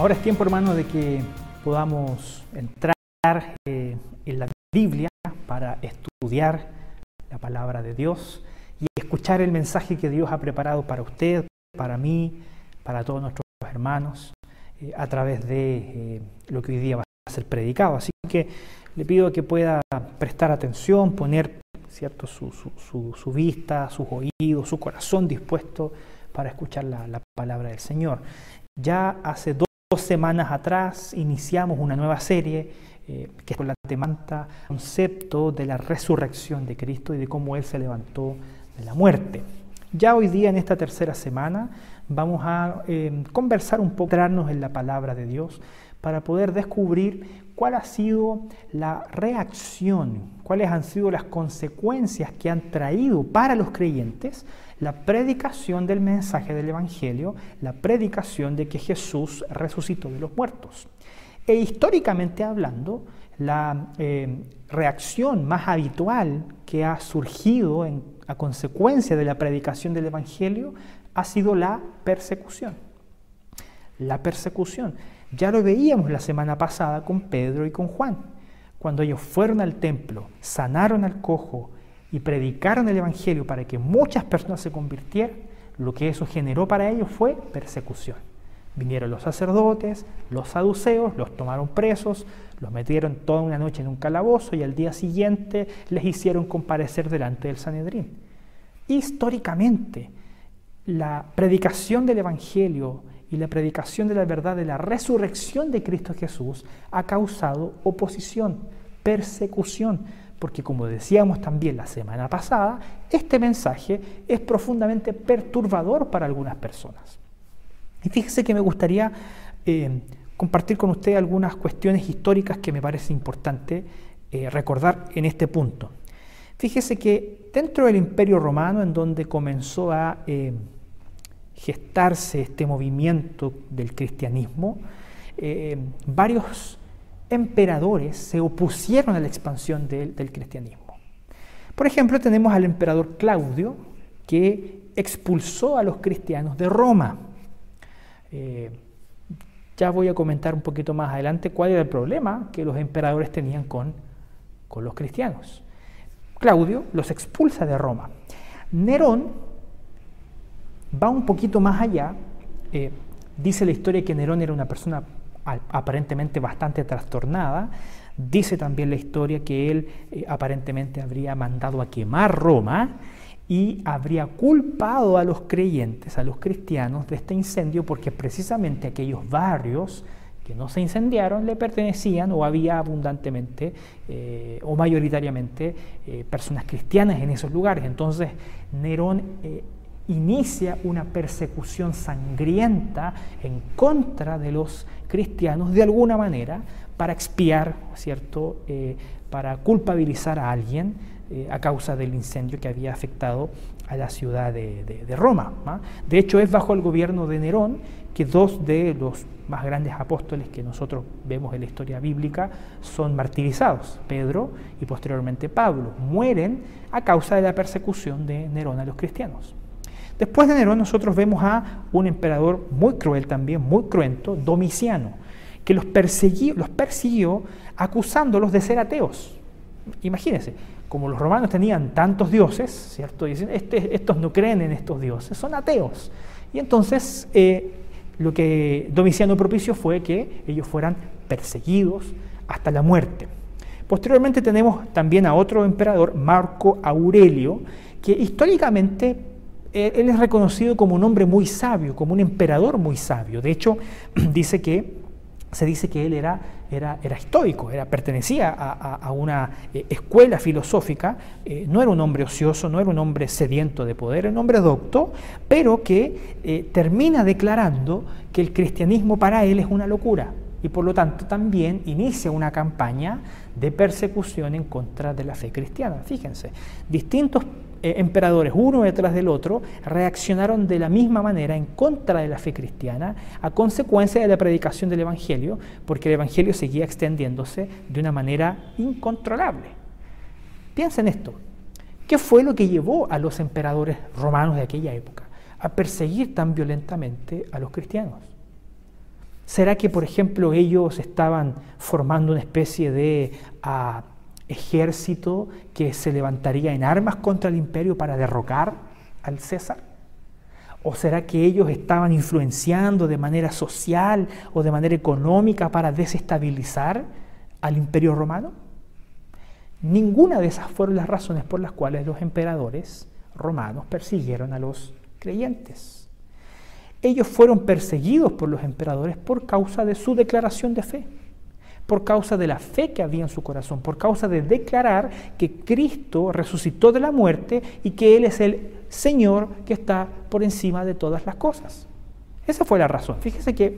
Ahora es tiempo, hermano, de que podamos entrar eh, en la Biblia para estudiar la palabra de Dios y escuchar el mensaje que Dios ha preparado para usted, para mí, para todos nuestros hermanos, eh, a través de eh, lo que hoy día va a ser predicado. Así que le pido que pueda prestar atención, poner ¿cierto? Su, su, vista, sus oídos, su corazón dispuesto para escuchar la, la palabra del Señor. Ya hace dos Dos semanas atrás iniciamos una nueva serie eh, que es con la temanta concepto de la resurrección de Cristo y de cómo Él se levantó de la muerte. Ya hoy día, en esta tercera semana, vamos a eh, conversar un poco, entrarnos en la palabra de Dios para poder descubrir cuál ha sido la reacción, cuáles han sido las consecuencias que han traído para los creyentes la predicación del mensaje del Evangelio, la predicación de que Jesús resucitó de los muertos. E históricamente hablando, la eh, reacción más habitual que ha surgido a consecuencia de la predicación del Evangelio ha sido la persecución. La persecución. Ya lo veíamos la semana pasada con Pedro y con Juan. Cuando ellos fueron al templo, sanaron al cojo, y predicaron el Evangelio para que muchas personas se convirtieran, lo que eso generó para ellos fue persecución. Vinieron los sacerdotes, los saduceos, los tomaron presos, los metieron toda una noche en un calabozo y al día siguiente les hicieron comparecer delante del Sanedrín. Históricamente, la predicación del Evangelio y la predicación de la verdad de la resurrección de Cristo Jesús ha causado oposición, persecución, porque como decíamos también la semana pasada, este mensaje es profundamente perturbador para algunas personas. Y fíjese que me gustaría eh, compartir con usted algunas cuestiones históricas que me parece importante eh, recordar en este punto. Fíjese que dentro del Imperio Romano, en donde comenzó a eh, gestarse este movimiento del cristianismo, varios emperadores se opusieron a la expansión del, cristianismo. Por ejemplo, tenemos al emperador Claudio, que expulsó a los cristianos de Roma. Eh, ya voy a comentar un poquito más adelante cuál era el problema que los emperadores tenían con, los cristianos. Claudio los expulsa de Roma. Nerón va un poquito más allá. Eh, dice la historia que Nerón era una persona aparentemente bastante trastornada. Dice también la historia que él eh, aparentemente habría mandado a quemar Roma y habría culpado a los creyentes, a los cristianos, de este incendio porque precisamente aquellos barrios que no se incendiaron le pertenecían o había abundantemente eh, o mayoritariamente eh, personas cristianas en esos lugares. Entonces Nerón inicia una persecución sangrienta en contra de los cristianos de alguna manera para expiar, ¿cierto? Eh, para culpabilizar a alguien eh, a causa del incendio que había afectado a la ciudad de, Roma. De hecho, es bajo el gobierno de Nerón que dos de los más grandes apóstoles que nosotros vemos en la historia bíblica son martirizados, Pedro y posteriormente Pablo, mueren a causa de la persecución de Nerón a los cristianos. Después de Nerón nosotros vemos a un emperador muy cruel también, muy cruento, Domiciano, que los persiguió, los persiguió acusándolos de ser ateos. Imagínense, como los romanos tenían tantos dioses, ¿cierto? Dicen, este, estos no creen en estos dioses, son ateos. Y entonces eh, lo que Domiciano propició fue que ellos fueran perseguidos hasta la muerte. Posteriormente tenemos también a otro emperador, Marco Aurelio, que históricamente él es reconocido como un hombre muy sabio, como un emperador muy sabio. De hecho, dice que, se dice que él era, era, era estoico, era, pertenecía a, una eh, escuela filosófica, eh, no era un hombre ocioso, no era un hombre sediento de poder, era un hombre docto, pero que eh, termina declarando que el cristianismo para él es una locura y por lo tanto también inicia una campaña de persecución en contra de la fe cristiana. Fíjense, distintos eh, emperadores, uno detrás del otro, reaccionaron de la misma manera en contra de la fe cristiana a consecuencia de la predicación del Evangelio, porque el Evangelio seguía extendiéndose de una manera incontrolable. Piensen esto, ¿qué fue lo que llevó a los emperadores romanos de aquella época a perseguir tan violentamente a los cristianos? ¿Será que, por ejemplo, ellos estaban formando una especie de ah, ejército que se levantaría en armas contra el imperio para derrocar al César? ¿O será que ellos estaban influenciando de manera social o de manera económica para desestabilizar al imperio romano? Ninguna de esas fueron las razones por las cuales los emperadores romanos persiguieron a los creyentes. Ellos fueron perseguidos por los emperadores por causa de su declaración de fe, por causa de la fe que había en su corazón, por causa de declarar que Cristo resucitó de la muerte y que Él es el Señor que está por encima de todas las cosas. Esa fue la razón. Fíjese que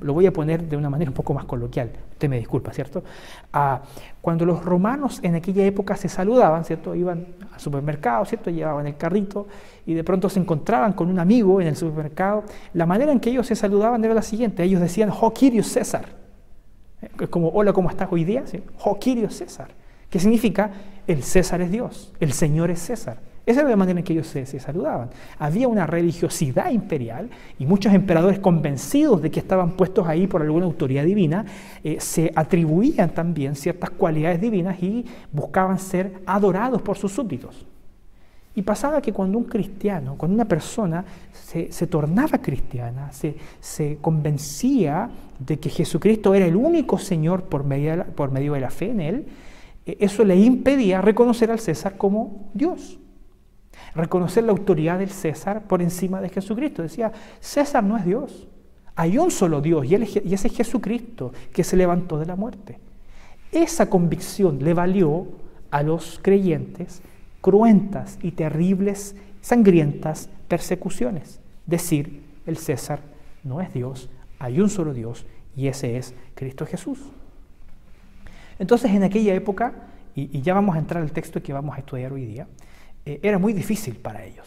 lo voy a poner de una manera un poco más coloquial, usted me disculpa, ¿cierto? Ah, cuando los romanos en aquella época se saludaban, ¿cierto? Iban al supermercado, ¿cierto? Llevaban el carrito y de pronto se encontraban con un amigo en el supermercado. La manera en que ellos se saludaban era la siguiente, ellos decían, Ho César. Es como, hola, ¿cómo estás hoy día? Ho César. ¿Qué significa? El César es Dios, el Señor es César. Esa era la manera en que ellos se, saludaban. Había una religiosidad imperial y muchos emperadores convencidos de que estaban puestos ahí por alguna autoridad divina, eh, se atribuían también ciertas cualidades divinas y buscaban ser adorados por sus súbditos. Y pasaba que cuando un cristiano, cuando una persona se, tornaba cristiana, se, convencía de que Jesucristo era el único Señor por medio, por medio de la fe en Él, eh, eso le impedía reconocer al César como Dios reconocer la autoridad del César por encima de Jesucristo. Decía, César no es Dios. Hay un solo Dios y, y ese es Jesucristo que se levantó de la muerte. Esa convicción le valió a los creyentes cruentas y terribles, sangrientas persecuciones. Decir, el César no es Dios, hay un solo Dios y ese es Cristo Jesús. Entonces en aquella época, y, ya vamos a entrar al texto que vamos a estudiar hoy día, eh, era muy difícil para ellos,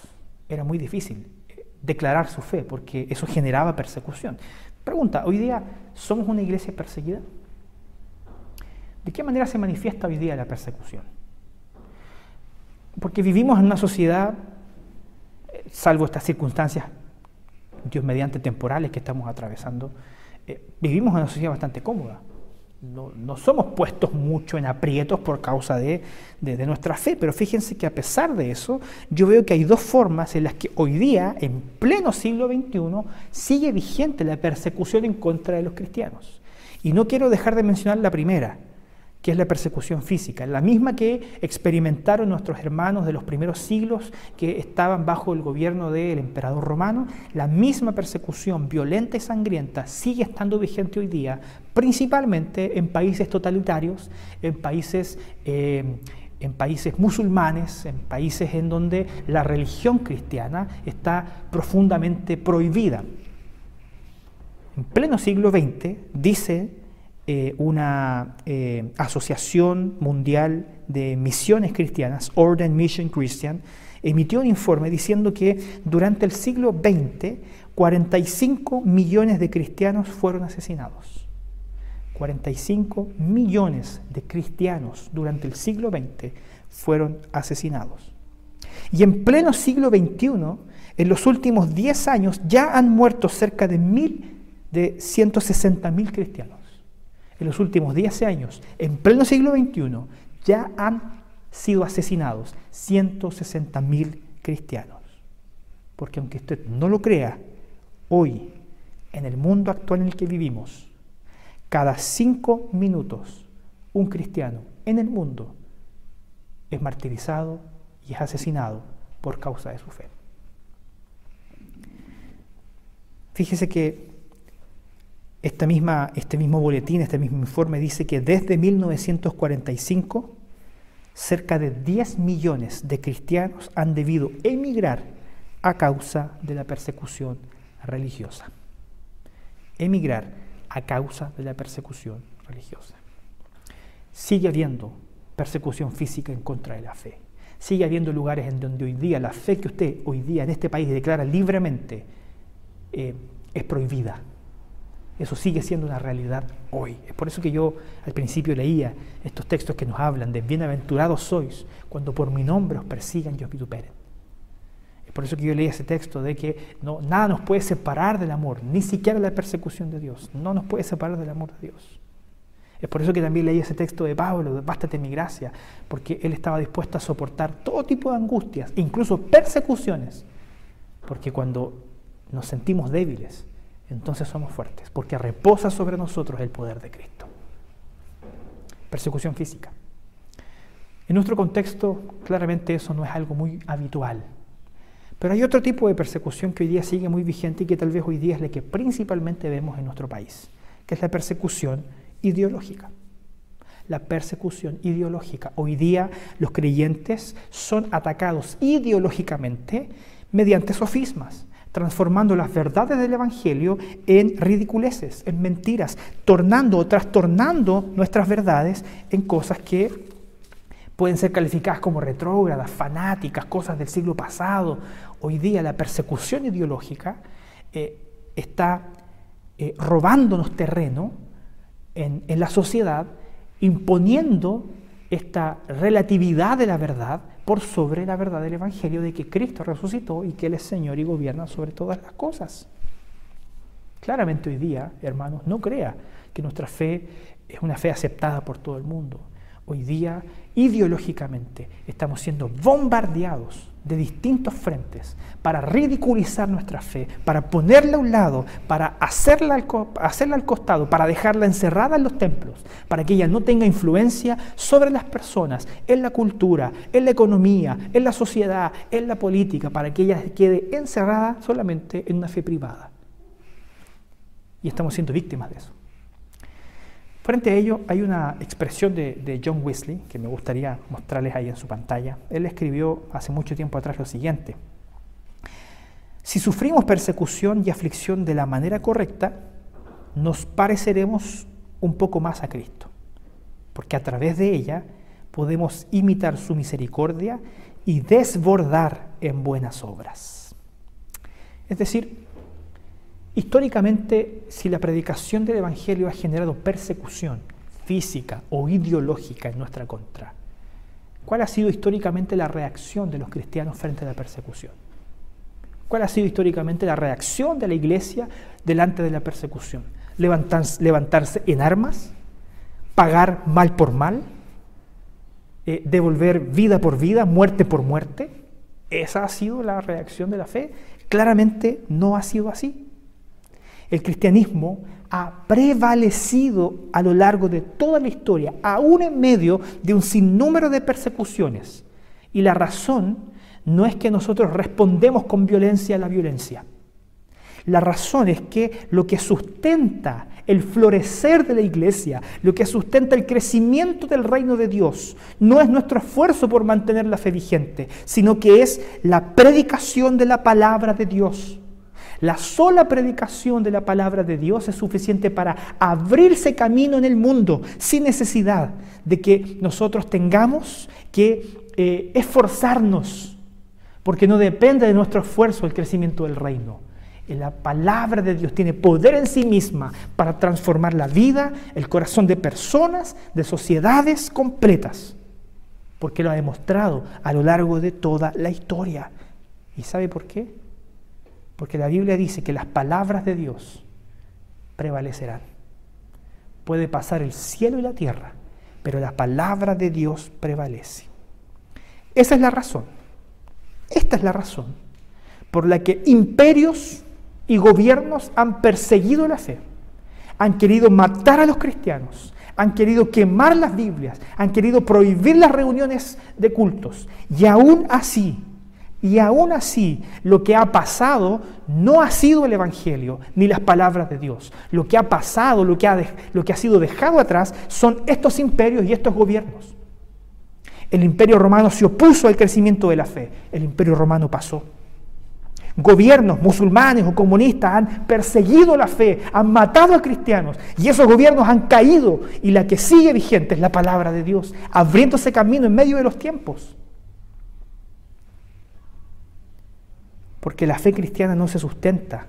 era muy difícil eh, declarar su fe porque eso generaba persecución. Pregunta, ¿hoy día somos una iglesia perseguida? ¿De qué manera se manifiesta hoy día la persecución? Porque vivimos en una sociedad, eh, salvo estas circunstancias, Dios mediante temporales que estamos atravesando, vivimos en una sociedad bastante cómoda no, somos puestos mucho en aprietos por causa de, nuestra fe, pero fíjense que a pesar de eso, yo veo que hay dos formas en las que hoy día, en pleno siglo XXI, sigue vigente la persecución en contra de los cristianos. Y no quiero dejar de mencionar la primera, que es la persecución física, la misma que experimentaron nuestros hermanos de los primeros siglos que estaban bajo el gobierno del emperador romano, la misma persecución violenta y sangrienta sigue estando vigente hoy día, principalmente en países totalitarios, en países... Eh, en países musulmanes, en países en donde la religión cristiana está profundamente prohibida. En pleno siglo XX, dice eh, una eh, asociación mundial de misiones cristianas, Orden Mission Christian, emitió un informe diciendo que durante el siglo XX 45 millones de cristianos fueron asesinados. 45 millones de cristianos durante el siglo XX fueron asesinados. Y en pleno siglo XXI, en los últimos 10 años, ya han muerto cerca de, mil, de 160 mil cristianos en los últimos 10 años, en pleno siglo XXI, ya han sido asesinados 160.000 cristianos. Porque aunque usted no lo crea, hoy, en el mundo actual en el que vivimos, cada cinco minutos un cristiano en el mundo es martirizado y es asesinado por causa de su fe. Fíjese que misma, este mismo boletín, este mismo informe dice que desde 1945 cerca de 10 millones de cristianos han debido emigrar a causa de la persecución religiosa. Emigrar a causa de la persecución religiosa. Sigue habiendo persecución física en contra de la fe. Sigue habiendo lugares en donde hoy día la fe que usted hoy día en este país declara libremente eh, es prohibida eso sigue siendo una realidad hoy. Es por eso que yo al principio leía estos textos que nos hablan de bienaventurados sois cuando por mi nombre os persigan y os vituperen. Por eso que yo leí ese texto de que no, nada nos puede separar del amor, ni siquiera la persecución de Dios. No nos puede separar del amor de Dios. Es por eso que también leí ese texto de Pablo, de Bástate mi gracia, porque él estaba dispuesto a soportar todo tipo de angustias, incluso persecuciones. Porque cuando nos sentimos débiles, entonces somos fuertes, porque reposa sobre nosotros el poder de Cristo. Persecución física. En nuestro contexto, claramente eso no es algo muy habitual. Pero hay otro tipo de persecución que hoy día sigue muy vigente y que tal vez hoy día es la que principalmente vemos en nuestro país, que es la persecución ideológica. La persecución ideológica. Hoy día los creyentes son atacados ideológicamente mediante sofismas, transformando las verdades del Evangelio en ridiculeces, en mentiras, tornando o trastornando nuestras verdades en cosas que pueden ser calificadas como retrógradas, fanáticas, cosas del siglo pasado. Hoy día la persecución ideológica eh, está eh, robándonos terreno en, en la sociedad, imponiendo esta relatividad de la verdad por sobre la verdad del Evangelio de que Cristo resucitó y que Él es Señor y gobierna sobre todas las cosas. Claramente hoy día, hermanos, no crea que nuestra fe es una fe aceptada por todo el mundo. Hoy día, ideológicamente, estamos siendo bombardeados de distintos frentes para ridiculizar nuestra fe, para ponerla a un lado, para hacerla al, hacerla al costado, para dejarla encerrada en los templos, para que ella no tenga influencia sobre las personas, en la cultura, en la economía, en la sociedad, en la política, para que ella quede encerrada solamente en una fe privada. Y estamos siendo víctimas de eso. Frente a ello hay una expresión de, John Wesley que me gustaría mostrarles ahí en su pantalla. Él escribió hace mucho tiempo atrás lo siguiente. Si sufrimos persecución y aflicción de la manera correcta, nos pareceremos un poco más a Cristo, porque a través de ella podemos imitar su misericordia y desbordar en buenas obras. Es decir, Históricamente, si la predicación del Evangelio ha generado persecución física o ideológica en nuestra contra, ¿cuál ha sido históricamente la reacción de los cristianos frente a la persecución? ¿Cuál ha sido históricamente la reacción de la iglesia delante de la persecución? ¿Levantarse, en armas? ¿Pagar mal por mal? Eh, ¿Devolver vida por vida, muerte por muerte? ¿Esa ha sido la reacción de la fe? Claramente no ha sido así. El cristianismo ha prevalecido a lo largo de toda la historia, aún en medio de un sinnúmero de persecuciones. Y la razón no es que nosotros respondemos con violencia a la violencia. La razón es que lo que sustenta el florecer de la iglesia, lo que sustenta el crecimiento del reino de Dios, no es nuestro esfuerzo por mantener la fe vigente, sino que es la predicación de la palabra de Dios. La sola predicación de la palabra de Dios es suficiente para abrirse camino en el mundo sin necesidad de que nosotros tengamos que eh, esforzarnos, porque no depende de nuestro esfuerzo el crecimiento del reino. La palabra de Dios tiene poder en sí misma para transformar la vida, el corazón de personas, de sociedades completas, porque lo ha demostrado a lo largo de toda la historia. ¿Y sabe por qué? Porque la Biblia dice que las palabras de Dios prevalecerán. Puede pasar el cielo y la tierra, pero la palabra de Dios prevalece. Esa es la razón. Esta es la razón por la que imperios y gobiernos han perseguido la fe, han querido matar a los cristianos, han querido quemar las Biblias, han querido prohibir las reuniones de cultos. Y aún así, y aún así, lo que ha pasado no ha sido el Evangelio ni las palabras de Dios. Lo que ha pasado, lo que ha, lo que ha sido dejado atrás, son estos imperios y estos gobiernos. El imperio romano se opuso al crecimiento de la fe. El imperio romano pasó. Gobiernos musulmanes o comunistas han perseguido la fe, han matado a cristianos y esos gobiernos han caído y la que sigue vigente es la palabra de Dios, abriéndose camino en medio de los tiempos. Porque la fe cristiana no se sustenta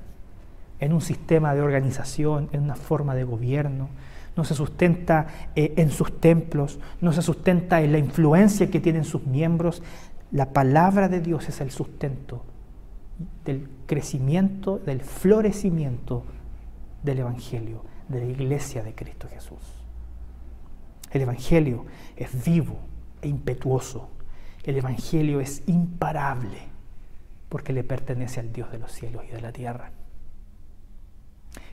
en un sistema de organización, en una forma de gobierno, no se sustenta eh, en sus templos, no se sustenta en la influencia que tienen sus miembros. La palabra de Dios es el sustento del crecimiento, del florecimiento del Evangelio, de la iglesia de Cristo Jesús. El Evangelio es vivo e impetuoso. El Evangelio es imparable porque le pertenece al Dios de los cielos y de la tierra.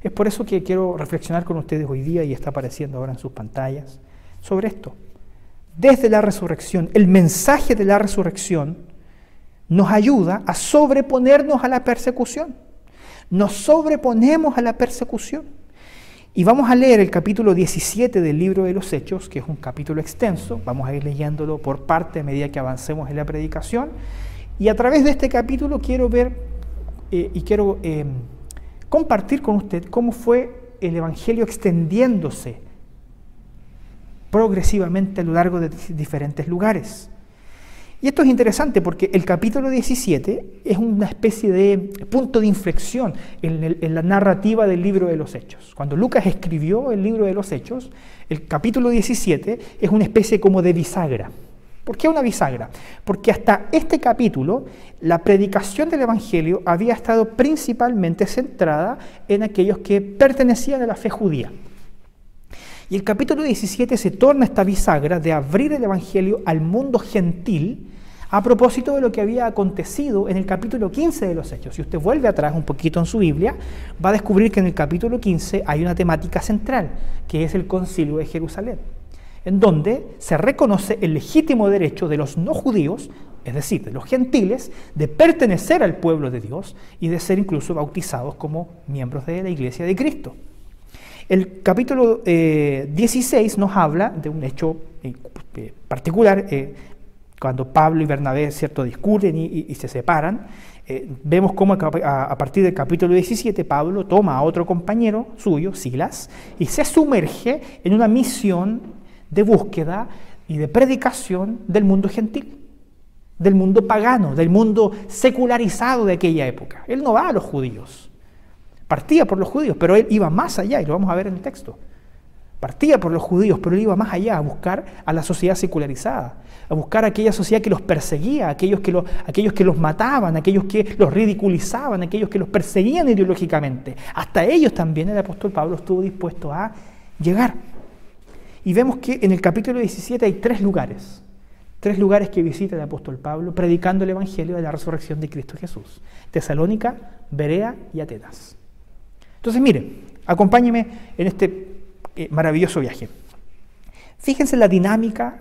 Es por eso que quiero reflexionar con ustedes hoy día y está apareciendo ahora en sus pantallas sobre esto. Desde la resurrección, el mensaje de la resurrección nos ayuda a sobreponernos a la persecución. Nos sobreponemos a la persecución. Y vamos a leer el capítulo 17 del libro de los Hechos, que es un capítulo extenso. Vamos a ir leyéndolo por parte a medida que avancemos en la predicación. Y a través de este capítulo quiero ver eh, y quiero eh, compartir con usted cómo fue el Evangelio extendiéndose progresivamente a lo largo de diferentes lugares. Y esto es interesante porque el capítulo 17 es una especie de punto de inflexión en, la narrativa del libro de los Hechos. Cuando Lucas escribió el libro de los Hechos, el capítulo 17 es una especie como de bisagra. ¿Por qué una bisagra? Porque hasta este capítulo la predicación del Evangelio había estado principalmente centrada en aquellos que pertenecían a la fe judía. Y el capítulo 17 se torna esta bisagra de abrir el Evangelio al mundo gentil a propósito de lo que había acontecido en el capítulo 15 de los Hechos. Si usted vuelve atrás un poquito en su Biblia, va a descubrir que en el capítulo 15 hay una temática central, que es el concilio de Jerusalén, en donde se reconoce el legítimo derecho de los no judíos, es decir, de los gentiles, de pertenecer al pueblo de Dios y de ser incluso bautizados como miembros de la iglesia de Cristo. El capítulo 16 eh, nos habla de un hecho eh, eh, particular, cuando Pablo y Bernabé cierto, discuten y, se separan. vemos cómo a, partir del capítulo 17 Pablo toma a otro compañero suyo, Silas, y se sumerge en una misión de búsqueda y de predicación del mundo gentil, del mundo pagano, del mundo secularizado de aquella época. Él no va a los judíos, Partía por los judíos, pero él iba más allá, y lo vamos a ver en el texto. Partía por los judíos, pero él iba más allá a buscar a la sociedad secularizada, a buscar a aquella sociedad que los perseguía, aquellos que, aquellos que los mataban, aquellos que los ridiculizaban, aquellos que los perseguían ideológicamente. Hasta ellos también el apóstol Pablo estuvo dispuesto a llegar. Y vemos que en el capítulo 17 hay tres lugares, tres lugares que visita el apóstol Pablo predicando el Evangelio de la resurrección de Cristo Jesús. Tesalónica, Berea y Atenas. Entonces, mire, acompáñeme en este eh, maravilloso viaje. Fíjense la dinámica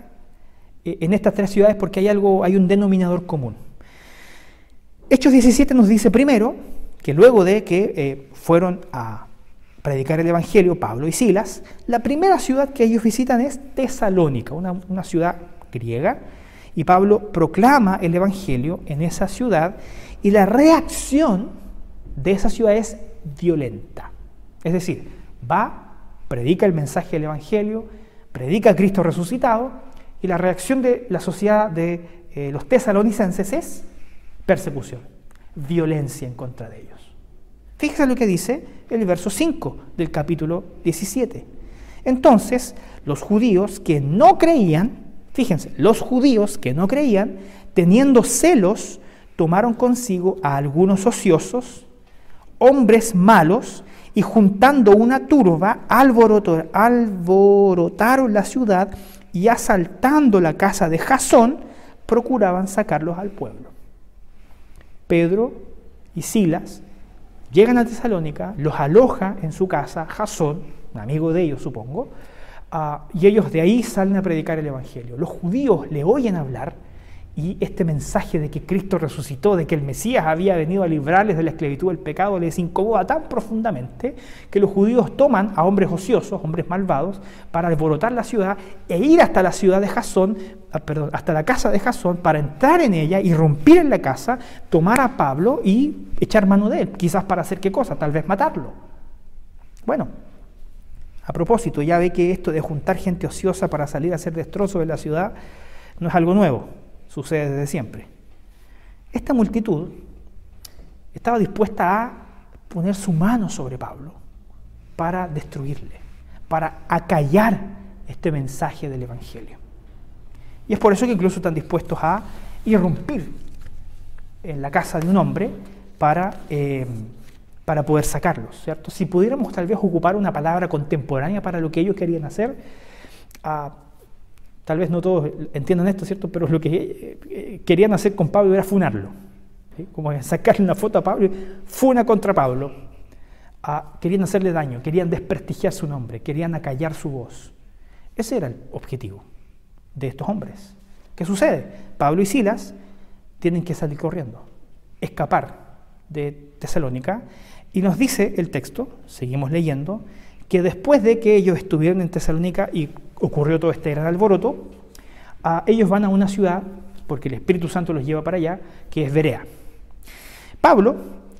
eh, en estas tres ciudades porque hay algo, hay un denominador común. Hechos 17 nos dice primero que luego de que eh, fueron a predicar el Evangelio Pablo y Silas, la primera ciudad que ellos visitan es Tesalónica, una, una ciudad griega, y Pablo proclama el Evangelio en esa ciudad y la reacción de esa ciudad es violenta. Es decir, va, predica el mensaje del Evangelio, predica a Cristo resucitado, y la reacción de la sociedad de eh, los tesalonicenses es persecución, violencia en contra de ellos. Fíjense lo que dice el verso 5 del capítulo 17. Entonces, los judíos que no creían, fíjense, los judíos que no creían, teniendo celos, tomaron consigo a algunos ociosos, hombres malos y juntando una turba alborotaron la ciudad y asaltando la casa de Jasón procuraban sacarlos al pueblo. Pedro y Silas llegan a Tesalónica, los aloja en su casa Jasón, un amigo de ellos supongo, ah, y ellos de ahí salen a predicar el Evangelio. Los judíos le oyen hablar y este mensaje de que Cristo resucitó, de que el Mesías había venido a librarles de la esclavitud del pecado, les incomoda tan profundamente que los judíos toman a hombres ociosos, hombres malvados, para alborotar la ciudad e ir hasta la ciudad de Jasón, ah, perdón, hasta la casa de Jasón, para entrar en ella, y romper en la casa, tomar a Pablo y echar mano de él, quizás para hacer qué cosa, tal vez matarlo. Bueno, a propósito, ya ve que esto de juntar gente ociosa para salir a hacer destrozos de la ciudad no es algo nuevo sucede desde siempre. Esta multitud estaba dispuesta a poner su mano sobre Pablo para destruirle, para acallar este mensaje del Evangelio. Y es por eso que incluso están dispuestos a irrumpir en la casa de un hombre para, eh, para poder sacarlos, ¿cierto? Si pudiéramos tal vez ocupar una palabra contemporánea para lo que ellos querían hacer, ah, tal vez no todos entiendan esto, ¿cierto? Pero lo que eh, eh, querían hacer con Pablo era funarlo, como sacarle una foto a Pablo, funa contra Pablo. Ah, querían hacerle daño, querían desprestigiar su nombre, querían acallar su voz. Ese era el objetivo de estos hombres. ¿Qué sucede? Pablo y Silas tienen que salir corriendo, escapar de Tesalónica, y nos dice el texto, seguimos leyendo, que después de que ellos estuvieron en Tesalónica y ocurrió todo este gran alboroto, ellos van a una ciudad, porque el Espíritu Santo los lleva para allá, que es Berea. Pablo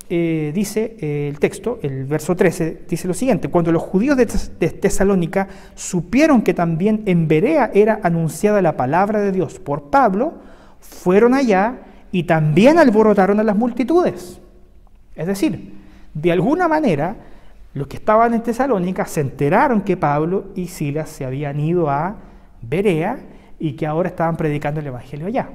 eh, dice eh, el texto, el verso 13, dice lo siguiente, cuando los judíos de, de Tesalónica supieron que también en Berea era anunciada la palabra de Dios por Pablo, fueron allá y también alborotaron a las multitudes. Es decir, de alguna manera, los que estaban en Tesalónica se enteraron que Pablo y Silas se habían ido a Berea y que ahora estaban predicando el Evangelio allá.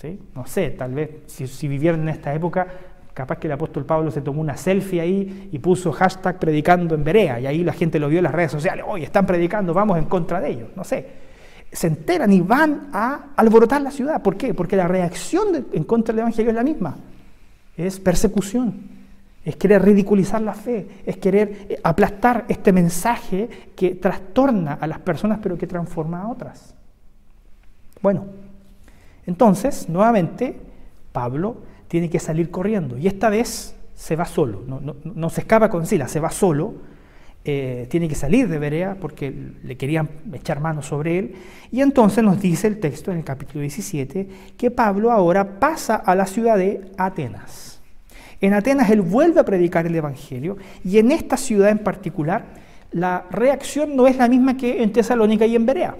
¿Sí? No sé, tal vez si, vivieron en esta época, capaz que el apóstol Pablo se tomó una selfie ahí y puso hashtag predicando en Berea y ahí la gente lo vio en las redes sociales, hoy están predicando, vamos en contra de ellos, no sé. Se enteran y van a alborotar la ciudad. ¿Por qué? Porque la reacción en contra del Evangelio es la misma. Es persecución es querer ridiculizar la fe, es querer eh, aplastar este mensaje que trastorna a las personas pero que transforma a otras. Bueno, entonces, nuevamente, Pablo tiene que salir corriendo y esta vez se va solo, no, se escapa con Sila, se va solo, eh, tiene que salir de Berea porque le querían echar mano sobre él y entonces nos dice el texto en el capítulo 17 que Pablo ahora pasa a la ciudad de Atenas. En Atenas él vuelve a predicar el Evangelio y en esta ciudad en particular la reacción no es la misma que en Tesalónica y en Berea.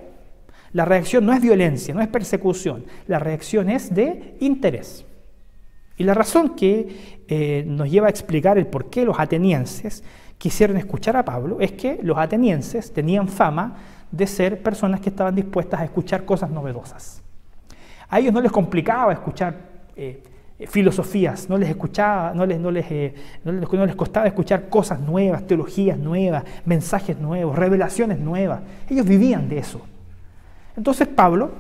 La reacción no es violencia, no es persecución, la reacción es de interés. Y la razón que eh, nos lleva a explicar el por qué los atenienses quisieron escuchar a Pablo es que los atenienses tenían fama de ser personas que estaban dispuestas a escuchar cosas novedosas. A ellos no les complicaba escuchar eh, filosofías, no les escuchaba, no les, no les, eh, no les, costaba escuchar cosas nuevas, teologías nuevas, mensajes nuevos, revelaciones nuevas. Ellos vivían de eso. Entonces Pablo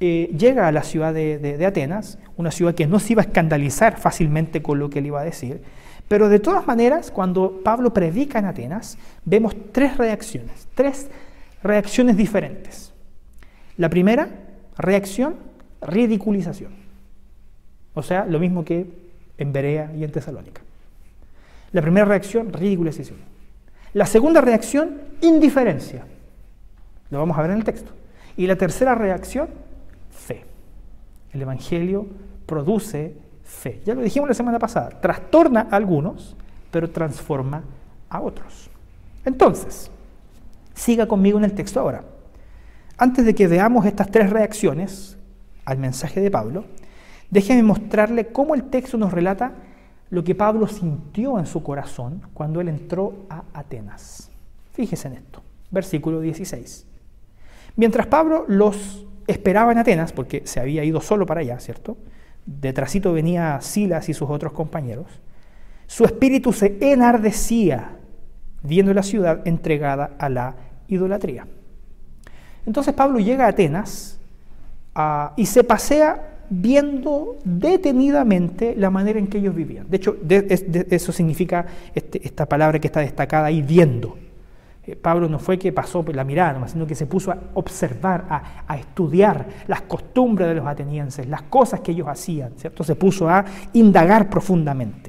eh, llega a la ciudad de, Atenas, una ciudad que no se iba a escandalizar fácilmente con lo que él iba a decir, pero de todas maneras, cuando Pablo predica en Atenas, vemos tres reacciones, tres reacciones diferentes. La primera reacción, ridiculización. O sea, lo mismo que en Berea y en Tesalónica. La primera reacción, ridiculización. La segunda reacción, indiferencia. Lo vamos a ver en el texto. Y la tercera reacción, fe. El Evangelio produce fe. Ya lo dijimos la semana pasada. Trastorna a algunos, pero transforma a otros. Entonces, siga conmigo en el texto ahora. Antes de que veamos estas tres reacciones al mensaje de Pablo, Déjeme mostrarle cómo el texto nos relata lo que Pablo sintió en su corazón cuando él entró a Atenas. Fíjese en esto, versículo 16. Mientras Pablo los esperaba en Atenas, porque se había ido solo para allá, ¿cierto? Detrásito venía Silas y sus otros compañeros. Su espíritu se enardecía viendo la ciudad entregada a la idolatría. Entonces Pablo llega a Atenas ah, y se pasea viendo detenidamente la manera en que ellos vivían. De hecho, eso significa este, esta palabra que está destacada ahí, viendo. Eh, Pablo no fue que pasó por la mirada, sino que se puso a observar, a, estudiar las costumbres de los atenienses, las cosas que ellos hacían, ¿cierto? Se puso a indagar profundamente.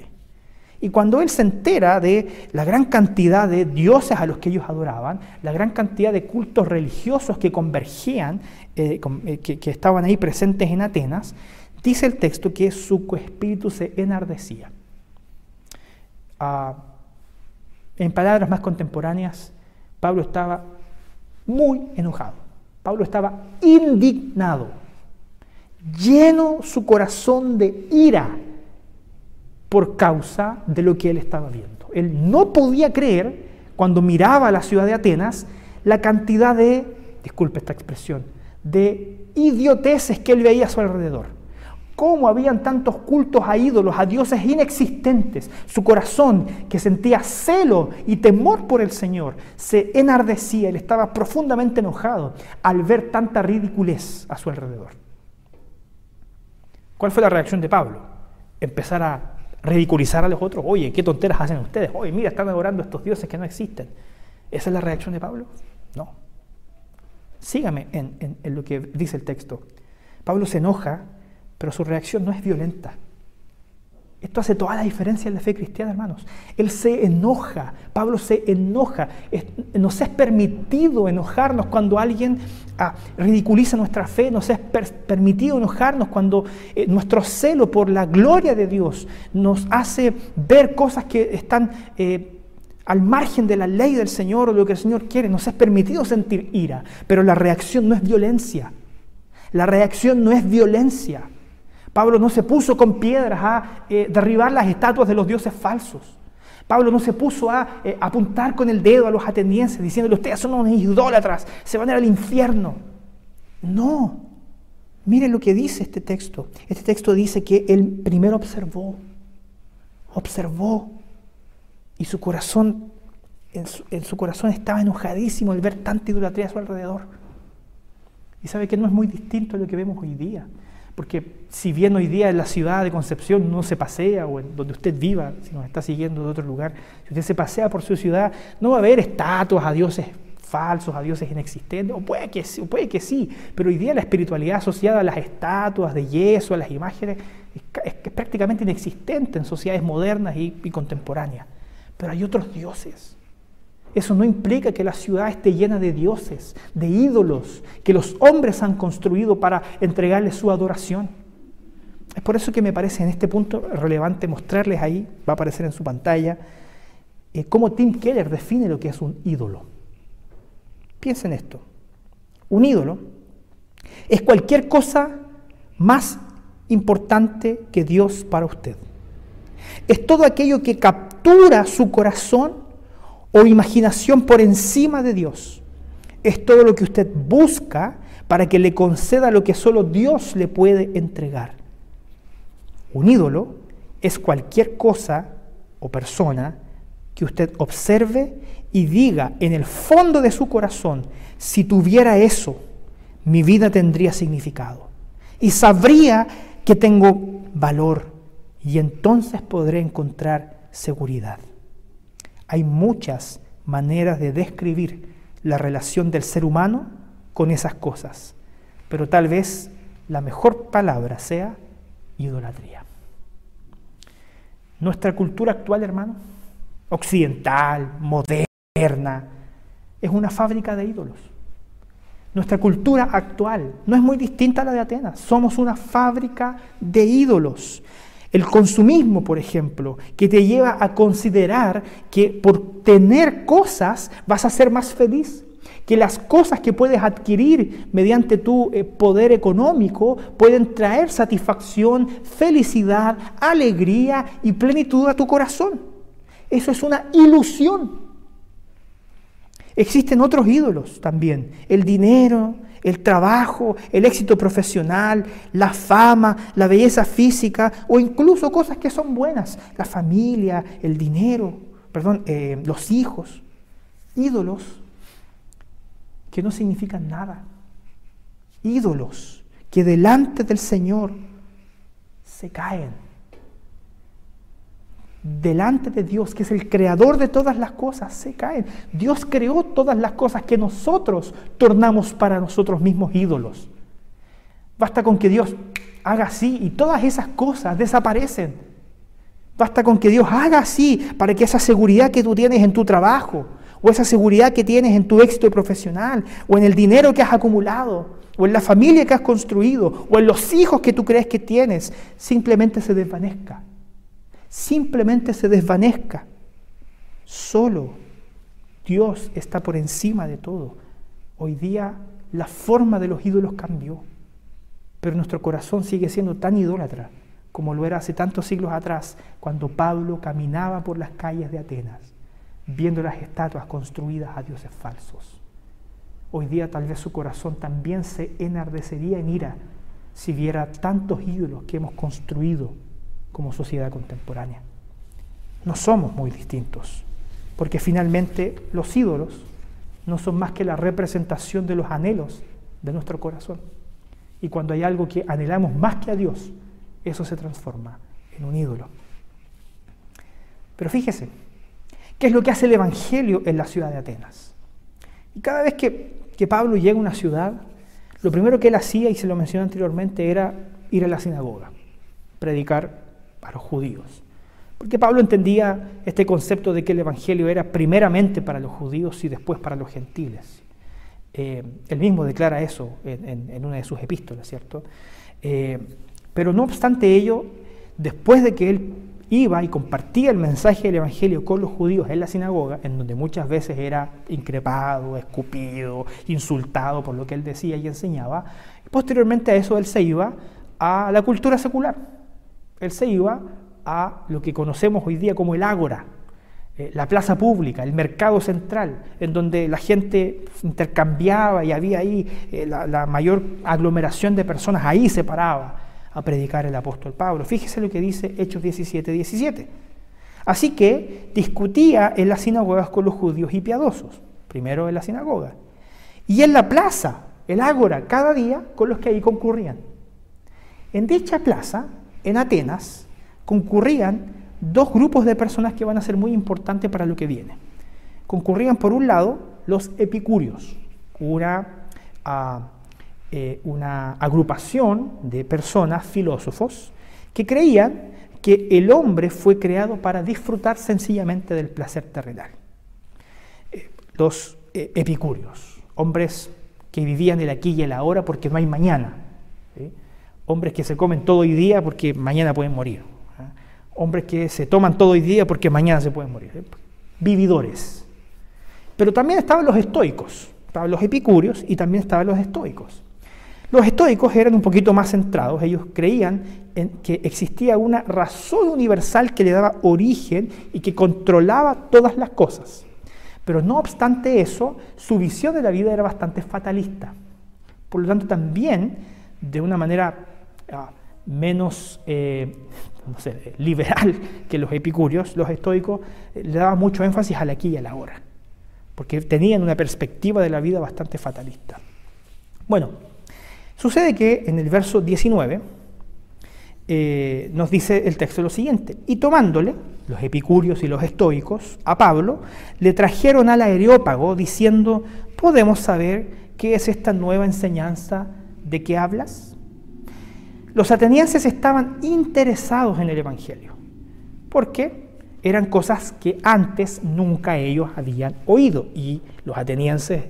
Y cuando él se entera de la gran cantidad de dioses a los que ellos adoraban, la gran cantidad de cultos religiosos que convergían, eh, eh, que, estaban ahí presentes en Atenas, dice el texto que su espíritu se enardecía. Ah, en palabras más contemporáneas, Pablo estaba muy enojado. Pablo estaba indignado, lleno su corazón de ira por causa de lo que él estaba viendo. Él no podía creer, cuando miraba la ciudad de Atenas, la cantidad de, disculpe esta expresión, de idioteces que él veía a su alrededor. cómo habían tantos cultos a ídolos, a dioses inexistentes. Su corazón, que sentía celo y temor por el Señor, se enardecía, él estaba profundamente enojado al ver tanta ridiculez a su alrededor. ¿Cuál fue la reacción de Pablo? Empezar a ridiculizar a los otros. Oye, qué tonteras hacen ustedes. Oye, mira, están adorando a estos dioses que no existen. ¿Esa es la reacción de Pablo? No. Sígame en, en lo que dice el texto. Pablo se enoja, pero su reacción no es violenta. Esto hace toda la diferencia en la fe cristiana, hermanos. Él se enoja, Pablo se enoja. nos es permitido enojarnos cuando alguien ah, ridiculiza nuestra fe, nos es permitido enojarnos cuando eh, nuestro celo por la gloria de Dios nos hace ver cosas que están eh, al margen de la ley del Señor o de lo que el Señor quiere. Nos es permitido sentir ira, pero la reacción no es violencia. La reacción no es violencia. Pablo no se puso con piedras a eh, derribar las estatuas de los dioses falsos. Pablo no se puso a eh, apuntar con el dedo a los atenienses diciéndole, ustedes son unos idólatras, se van a ir al infierno. No. Miren lo que dice este texto. Este texto dice que él primero observó, observó, y su corazón, en su, en su corazón estaba enojadísimo al ver tanta idolatría a su alrededor. Y sabe que no es muy distinto a lo que vemos hoy día. Porque si bien hoy día en la ciudad de Concepción no se pasea, o en donde usted viva, si nos está siguiendo de otro lugar, si usted se pasea por su ciudad, no va a haber estatuas a dioses falsos, a dioses inexistentes, o puede que, puede que sí, pero hoy día la espiritualidad asociada a las estatuas de yeso, a las imágenes, es, prácticamente inexistente en sociedades modernas y contemporáneas. Pero hay otros dioses eso no implica que la ciudad esté llena de dioses, de ídolos, que los hombres han construido para entregarles su adoración. Es por eso que me parece en este punto relevante mostrarles ahí, va a aparecer en su pantalla, eh, cómo Tim Keller define lo que es un ídolo. Piensen esto. Un ídolo es cualquier cosa más importante que Dios para usted. Es todo aquello que captura su corazón o imaginación por encima de Dios. Es todo lo que usted busca para que le conceda lo que solo Dios le puede entregar. Un ídolo es cualquier cosa o persona que usted observe y diga en el fondo de su corazón, si tuviera eso, mi vida tendría significado. Y sabría que tengo valor y entonces podré encontrar seguridad. Hay muchas maneras de describir la relación del ser humano con esas cosas, pero tal vez la mejor palabra sea idolatría. Nuestra cultura actual, hermano, occidental, moderna, es una fábrica de ídolos. Nuestra cultura actual no es muy distinta a la de Atenas. Somos una fábrica de ídolos. El consumismo, por ejemplo, que te lleva a considerar que por tener cosas vas a ser más feliz, que las cosas que puedes adquirir mediante tu eh, poder económico pueden traer satisfacción, felicidad, alegría y plenitud a tu corazón. Eso es una ilusión. Existen otros ídolos también, el dinero, el trabajo, el éxito profesional, la fama, la belleza física o incluso cosas que son buenas, la familia, el dinero, perdón, eh, los hijos, ídolos que no significan nada, ídolos que delante del Señor se caen delante de Dios, que es el creador de todas las cosas, se caen. Dios creó todas las cosas que nosotros tornamos para nosotros mismos ídolos. Basta con que Dios haga así y todas esas cosas desaparecen. Basta con que Dios haga así para que esa seguridad que tú tienes en tu trabajo, o esa seguridad que tienes en tu éxito profesional, o en el dinero que has acumulado, o en la familia que has construido, o en los hijos que tú crees que tienes, simplemente se desvanezca simplemente se desvanezca. Solo Dios está por encima de todo. Hoy día la forma de los ídolos cambió, pero nuestro corazón sigue siendo tan idólatra como lo era hace tantos siglos atrás, cuando Pablo caminaba por las calles de Atenas, viendo las estatuas construidas a dioses falsos. Hoy día tal vez su corazón también se enardecería en ira si viera tantos ídolos que hemos construido como sociedad contemporánea. No somos muy distintos, porque finalmente los ídolos no son más que la representación de los anhelos de nuestro corazón. Y cuando hay algo que anhelamos más que a Dios, eso se transforma en un ídolo. Pero fíjese, ¿qué es lo que hace el Evangelio en la ciudad de Atenas? Y cada vez que, que Pablo llega a una ciudad, lo primero que él hacía, y se lo mencioné anteriormente, era ir a la sinagoga, predicar a los judíos. Porque Pablo entendía este concepto de que el Evangelio era primeramente para los judíos y después para los gentiles. Eh, él mismo declara eso en, una de sus epístolas, ¿cierto? Eh, pero no obstante ello, después de que él iba y compartía el mensaje del Evangelio con los judíos en la sinagoga, en donde muchas veces era increpado, escupido, insultado por lo que él decía y enseñaba, posteriormente a eso él se iba a la cultura secular. Él se iba a lo que conocemos hoy día como el ágora, eh, la plaza pública, el mercado central, en donde la gente intercambiaba y había ahí eh, la, mayor aglomeración de personas, ahí se paraba a predicar el apóstol Pablo. Fíjese lo que dice Hechos 17, 17. Así que discutía en las sinagogas con los judíos y piadosos, primero en la sinagoga, y en la plaza, el ágora, cada día con los que ahí concurrían. En dicha plaza, en Atenas, concurrían dos grupos de personas que van a ser muy importantes para lo que viene. Concurrían por un lado los epicúreos, una, ah, eh, agrupación de personas, filósofos, que creían que el hombre fue creado para disfrutar sencillamente del placer terrenal. Eh, los eh, epicúreos, hombres que vivían el aquí y el ahora porque no hay mañana, hombres que se comen todo hoy día porque mañana pueden morir hombres que se toman todo hoy día porque mañana se pueden morir. ¿eh? Vividores. Pero también estaban los estoicos, estaban los epicúreos y también estaban los estoicos. Los estoicos eran un poquito más centrados, ellos creían que existía una razón universal que le daba origen y que controlaba todas las cosas. Pero no obstante eso, su visión de la vida era bastante fatalista. Por lo tanto, también, de una manera ah, menos eh, liberal que los epicúreos, los estoicos eh, le daban mucho énfasis al aquí y a la ahora, porque tenían una perspectiva de la vida bastante fatalista. Bueno, sucede que en el verso 19 eh, nos dice el texto lo siguiente, y tomándole, los epicúreos y los estoicos, a Pablo, le trajeron al areópago diciendo, ¿podemos saber qué es esta nueva enseñanza de que hablas? Los atenienses estaban interesados en el Evangelio, porque eran cosas que antes nunca ellos habían oído y los atenienses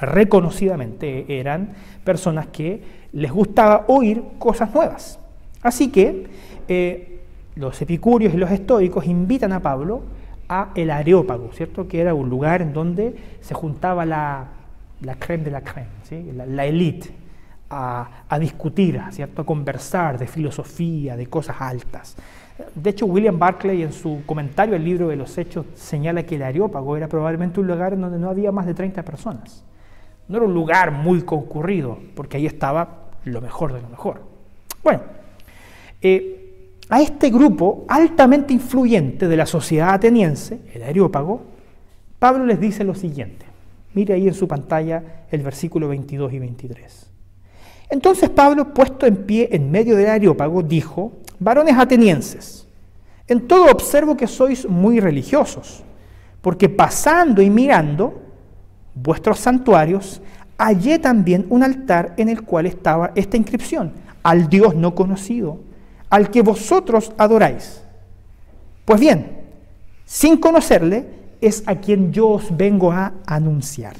reconocidamente eran personas que les gustaba oír cosas nuevas. Así que eh, los epicúreos y los estoicos invitan a Pablo a el Areópago, ¿cierto? que era un lugar en donde se juntaba la, la creme de la creme, la, la élite a, discutir, ¿cierto? a conversar de filosofía, de cosas altas. De hecho, William Barclay en su comentario al libro de los Hechos señala que el Areópago era probablemente un lugar en donde no había más de 30 personas. No era un lugar muy concurrido, porque ahí estaba lo mejor de lo mejor. Bueno, eh, a este grupo altamente influyente de la sociedad ateniense, el Areópago, Pablo les dice lo siguiente. Mire ahí en su pantalla el versículo 22 y 23. Entonces Pablo, puesto en pie en medio del areópago, dijo, varones atenienses, en todo observo que sois muy religiosos, porque pasando y mirando vuestros santuarios, hallé también un altar en el cual estaba esta inscripción, al Dios no conocido, al que vosotros adoráis. Pues bien, sin conocerle, es a quien yo os vengo a anunciar.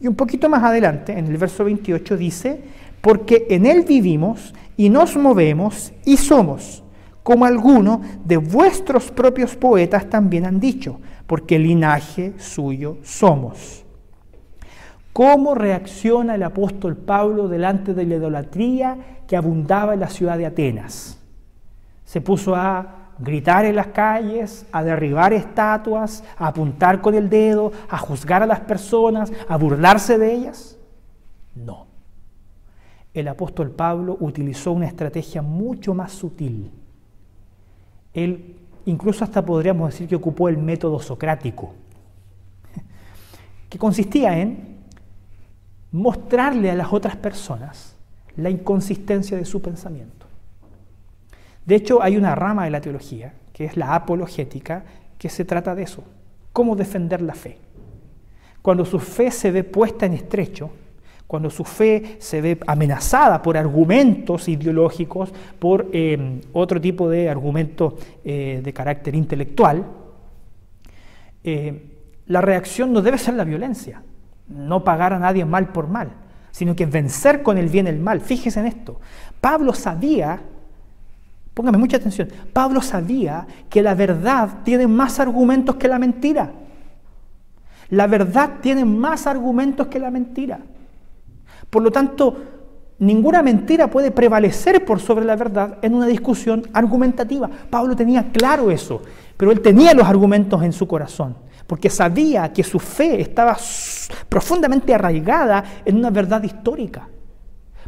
Y un poquito más adelante, en el verso 28, dice, porque en Él vivimos y nos movemos y somos, como algunos de vuestros propios poetas también han dicho, porque linaje suyo somos. ¿Cómo reacciona el apóstol Pablo delante de la idolatría que abundaba en la ciudad de Atenas? Se puso a gritar en las calles, a derribar estatuas, a apuntar con el dedo, a juzgar a las personas, a burlarse de ellas? No el apóstol Pablo utilizó una estrategia mucho más sutil. Él incluso hasta podríamos decir que ocupó el método socrático, que consistía en mostrarle a las otras personas la inconsistencia de su pensamiento. De hecho, hay una rama de la teología, que es la apologética, que se trata de eso, cómo defender la fe. Cuando su fe se ve puesta en estrecho, cuando su fe se ve amenazada por argumentos ideológicos, por eh, otro tipo de argumentos eh, de carácter intelectual, eh, la reacción no debe ser la violencia, no pagar a nadie mal por mal, sino que vencer con el bien el mal. Fíjese en esto. Pablo sabía, póngame mucha atención, Pablo sabía que la verdad tiene más argumentos que la mentira. La verdad tiene más argumentos que la mentira. Por lo tanto, ninguna mentira puede prevalecer por sobre la verdad en una discusión argumentativa. Pablo tenía claro eso, pero él tenía los argumentos en su corazón, porque sabía que su fe estaba profundamente arraigada en una verdad histórica.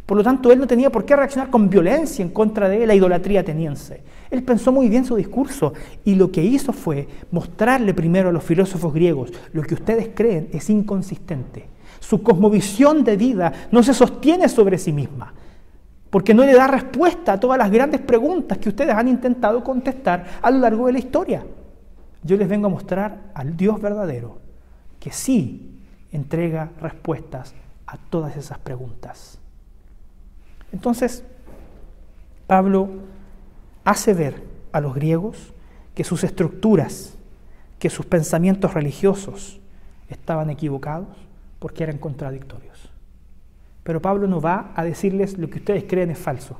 Por lo tanto, él no tenía por qué reaccionar con violencia en contra de la idolatría ateniense. Él pensó muy bien su discurso y lo que hizo fue mostrarle primero a los filósofos griegos lo que ustedes creen es inconsistente su cosmovisión de vida no se sostiene sobre sí misma, porque no le da respuesta a todas las grandes preguntas que ustedes han intentado contestar a lo largo de la historia. Yo les vengo a mostrar al Dios verdadero que sí entrega respuestas a todas esas preguntas. Entonces, Pablo hace ver a los griegos que sus estructuras, que sus pensamientos religiosos estaban equivocados porque eran contradictorios. Pero Pablo no va a decirles lo que ustedes creen es falso,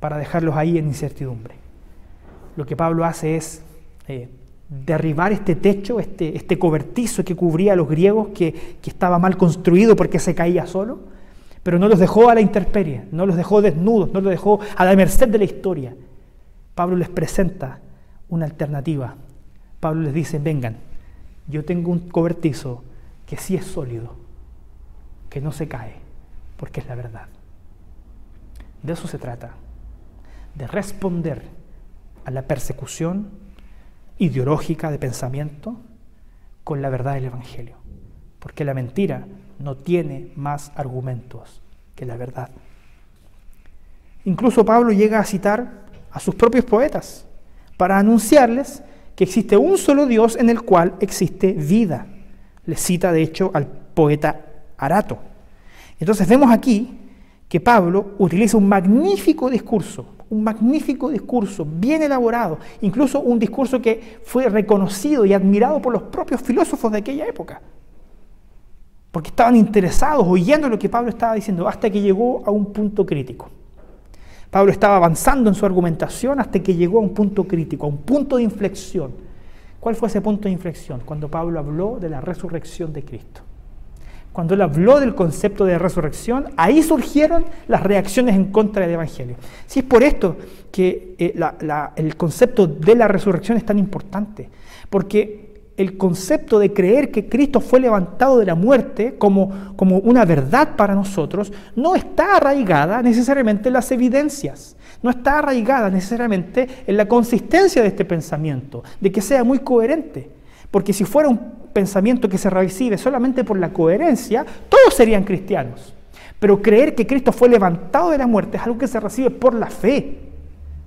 para dejarlos ahí en incertidumbre. Lo que Pablo hace es eh, derribar este techo, este, este, cobertizo que cubría a los griegos, que, que estaba mal construido porque se caía solo, pero no los dejó a la intemperie, no los dejó desnudos, no los dejó a la merced de la historia. Pablo les presenta una alternativa. Pablo les dice, vengan, yo tengo un cobertizo que sí es sólido, que no se cae, porque es la verdad. De eso se trata, de responder a la persecución ideológica de pensamiento con la verdad del Evangelio, porque la mentira no tiene más argumentos que la verdad. Incluso Pablo llega a citar a sus propios poetas para anunciarles que existe un solo Dios en el cual existe vida le cita de hecho al poeta Arato. Entonces vemos aquí que Pablo utiliza un magnífico discurso, un magnífico discurso, bien elaborado, incluso un discurso que fue reconocido y admirado por los propios filósofos de aquella época, porque estaban interesados oyendo lo que Pablo estaba diciendo hasta que llegó a un punto crítico. Pablo estaba avanzando en su argumentación hasta que llegó a un punto crítico, a un punto de inflexión ¿Cuál fue ese punto de inflexión? Cuando Pablo habló de la resurrección de Cristo. Cuando él habló del concepto de resurrección, ahí surgieron las reacciones en contra del Evangelio. Si es por esto que eh, el concepto de la resurrección es tan importante, porque el concepto de creer que Cristo fue levantado de la muerte como, como una verdad para nosotros no está arraigada necesariamente en las evidencias no está arraigada necesariamente en la consistencia de este pensamiento, de que sea muy coherente. Porque si fuera un pensamiento que se recibe solamente por la coherencia, todos serían cristianos. Pero creer que Cristo fue levantado de la muerte es algo que se recibe por la fe.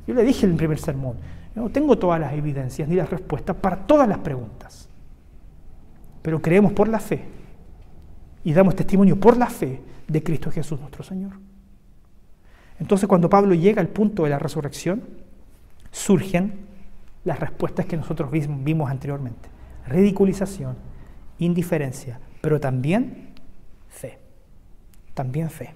Yo le dije en el primer sermón, no tengo todas las evidencias ni las respuestas para todas las preguntas. Pero creemos por la fe y damos testimonio por la fe de Cristo Jesús nuestro Señor. Entonces cuando Pablo llega al punto de la resurrección, surgen las respuestas que nosotros vimos anteriormente. Ridiculización, indiferencia, pero también fe. También fe.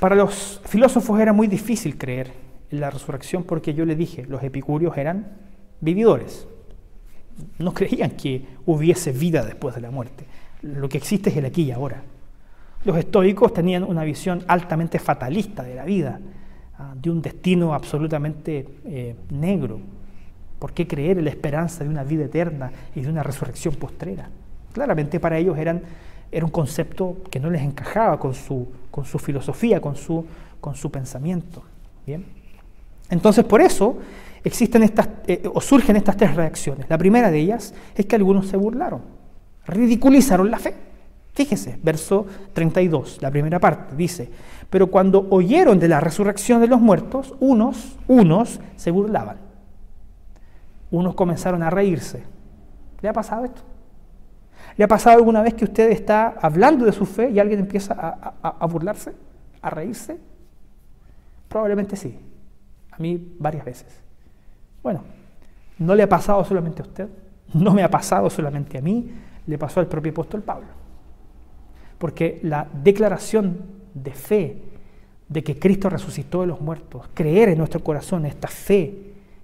Para los filósofos era muy difícil creer en la resurrección porque yo le dije, los epicúreos eran vividores. No creían que hubiese vida después de la muerte. Lo que existe es el aquí y ahora. Los estoicos tenían una visión altamente fatalista de la vida, ah, de un destino absolutamente eh, negro. ¿Por qué creer en la esperanza de una vida eterna y de una resurrección postrera? Claramente para ellos eran era un concepto que no les encajaba con su, con su filosofía, con su, con su pensamiento. ¿Bien? Entonces, por eso existen estas, eh, o surgen estas tres reacciones. La primera de ellas es que algunos se burlaron, ridiculizaron la fe. Fíjese, verso 32, la primera parte, dice, pero cuando oyeron de la resurrección de los muertos, unos, unos se burlaban. Unos comenzaron a reírse. ¿Le ha pasado esto? ¿Le ha pasado alguna vez que usted está hablando de su fe y alguien empieza a, burlarse, a reírse? Probablemente sí. A mí varias veces. Bueno, no le ha pasado solamente a usted, no me ha pasado solamente a mí, le pasó al propio apóstol Pablo. Porque la declaración de fe de que Cristo resucitó de los muertos, creer en nuestro corazón esta fe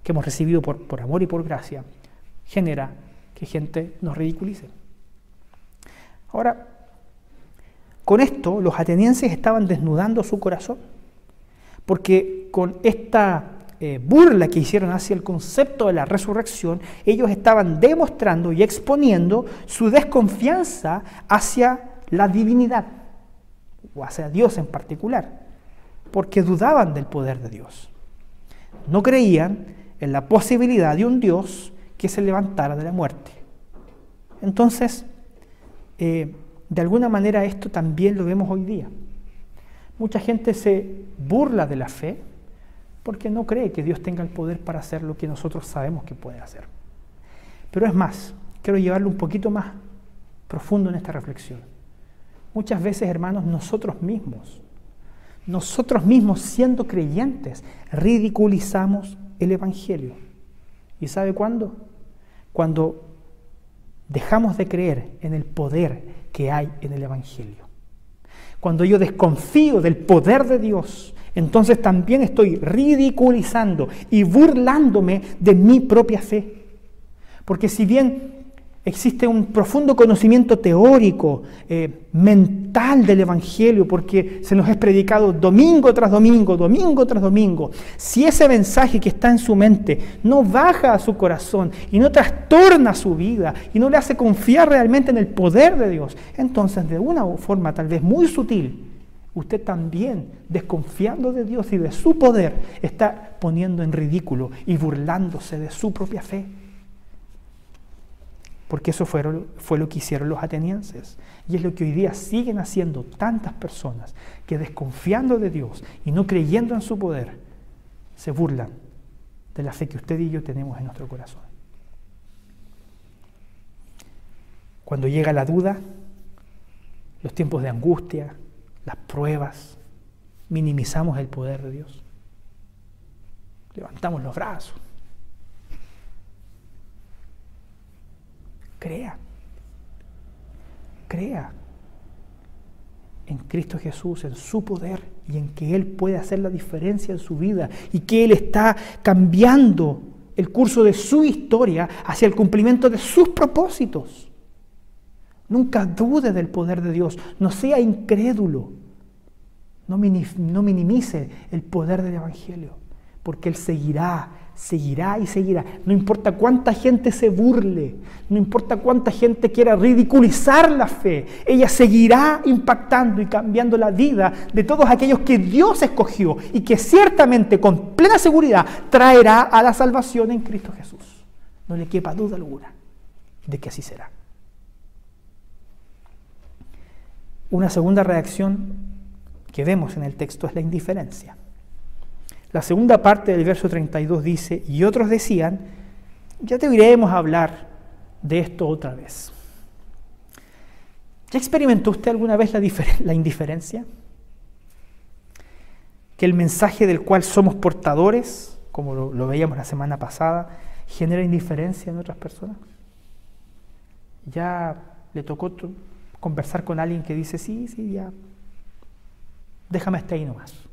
que hemos recibido por, amor y por gracia, genera que gente nos ridiculice. Ahora, con esto los atenienses estaban desnudando su corazón, porque con esta eh, burla que hicieron hacia el concepto de la resurrección, ellos estaban demostrando y exponiendo su desconfianza hacia la divinidad, o hacia Dios en particular, porque dudaban del poder de Dios. No creían en la posibilidad de un Dios que se levantara de la muerte. Entonces, eh, de alguna manera esto también lo vemos hoy día. Mucha gente se burla de la fe porque no cree que Dios tenga el poder para hacer lo que nosotros sabemos que puede hacer. Pero es más, quiero llevarlo un poquito más profundo en esta reflexión. Muchas veces, hermanos, nosotros mismos, nosotros mismos siendo creyentes, ridiculizamos el Evangelio. ¿Y sabe cuándo? Cuando dejamos de creer en el poder que hay en el Evangelio. Cuando yo desconfío del poder de Dios, entonces también estoy ridiculizando y burlándome de mi propia fe. Porque si bien existe un profundo conocimiento teórico, eh, mental del Evangelio, porque se nos es predicado domingo tras domingo, domingo tras domingo. Si ese mensaje que está en su mente no baja a su corazón y no trastorna su vida y no le hace confiar realmente en el poder de Dios, entonces de una forma tal vez muy sutil, usted también, desconfiando de Dios y de su poder, está poniendo en ridículo y burlándose de su propia fe porque eso fue, lo que hicieron los atenienses. Y es lo que hoy día siguen haciendo tantas personas que desconfiando de Dios y no creyendo en su poder, se burlan de la fe que usted y yo tenemos en nuestro corazón. Cuando llega la duda, los tiempos de angustia, las pruebas, minimizamos el poder de Dios. Levantamos los brazos Crea. Crea en Cristo Jesús, en su poder y en que Él puede hacer la diferencia en su vida y que Él está cambiando el curso de su historia hacia el cumplimiento de sus propósitos. Nunca dude del poder de Dios, no sea incrédulo, no minimice el poder del Evangelio, porque Él seguirá seguirá y seguirá. No importa cuánta gente se burle, no importa cuánta gente quiera ridiculizar la fe, ella seguirá impactando y cambiando la vida de todos aquellos que Dios escogió y que ciertamente con plena seguridad traerá a la salvación en Cristo Jesús. No le quepa duda alguna de que así será. Una segunda reacción que vemos en el texto es la indiferencia. La segunda parte del verso 32 dice, y otros decían, ya te a hablar de esto otra vez. ¿Ya experimentó usted alguna vez la, indiferencia? Que el mensaje del cual somos portadores, como lo, lo veíamos la semana pasada, genera indiferencia en otras personas. Ya le tocó conversar con alguien que dice, sí, sí, ya, déjame estar ahí nomás.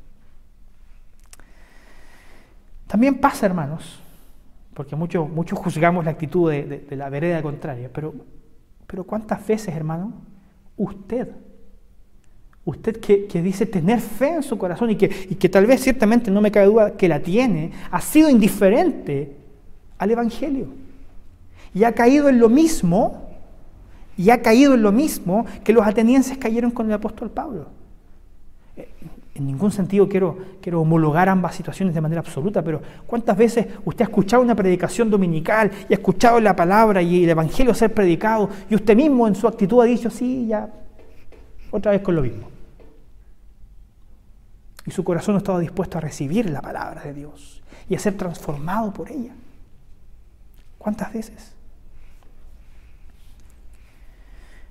También pasa, hermanos, porque muchos mucho juzgamos la actitud de, la vereda contraria, pero, pero ¿cuántas veces, hermano, usted, usted que, dice tener fe en su corazón y que, y que tal vez ciertamente no me cabe duda que la tiene, ha sido indiferente al Evangelio y ha caído en lo mismo Y ha caído en lo mismo que los atenienses cayeron con el apóstol Pablo. En ningún sentido quiero homologar ambas situaciones de manera absoluta, pero ¿cuántas veces usted ha escuchado una predicación dominical y ha escuchado la palabra y el Evangelio ser predicado y usted mismo en su actitud ha dicho, sí, ya, otra vez con lo mismo? Y su corazón no estaba dispuesto a recibir la palabra de Dios y a ser transformado por ella. ¿Cuántas veces?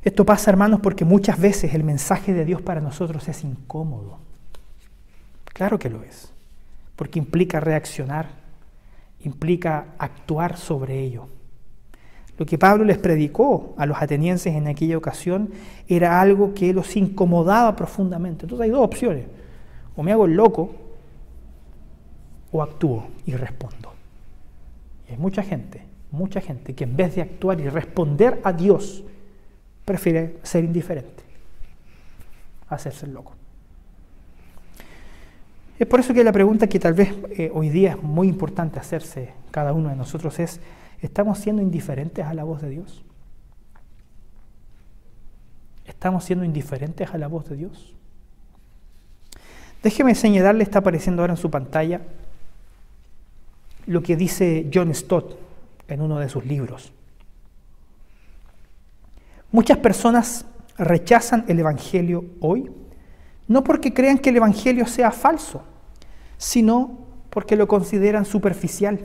Esto pasa, hermanos, porque muchas veces el mensaje de Dios para nosotros es incómodo. Claro que lo es, porque implica reaccionar, implica actuar sobre ello. Lo que Pablo les predicó a los atenienses en aquella ocasión era algo que los incomodaba profundamente. Entonces hay dos opciones. O me hago el loco o actúo y respondo. Y hay mucha gente, mucha gente que en vez de actuar y responder a Dios, prefiere ser indiferente, hacerse el loco. Es por eso que la pregunta que tal vez eh, hoy día es muy importante hacerse cada uno de nosotros es, ¿estamos siendo indiferentes a la voz de Dios? ¿Estamos siendo indiferentes a la voz de Dios? Déjeme señalarle, está apareciendo ahora en su pantalla, lo que dice John Stott en uno de sus libros. Muchas personas rechazan el Evangelio hoy, no porque crean que el Evangelio sea falso, sino porque lo consideran superficial.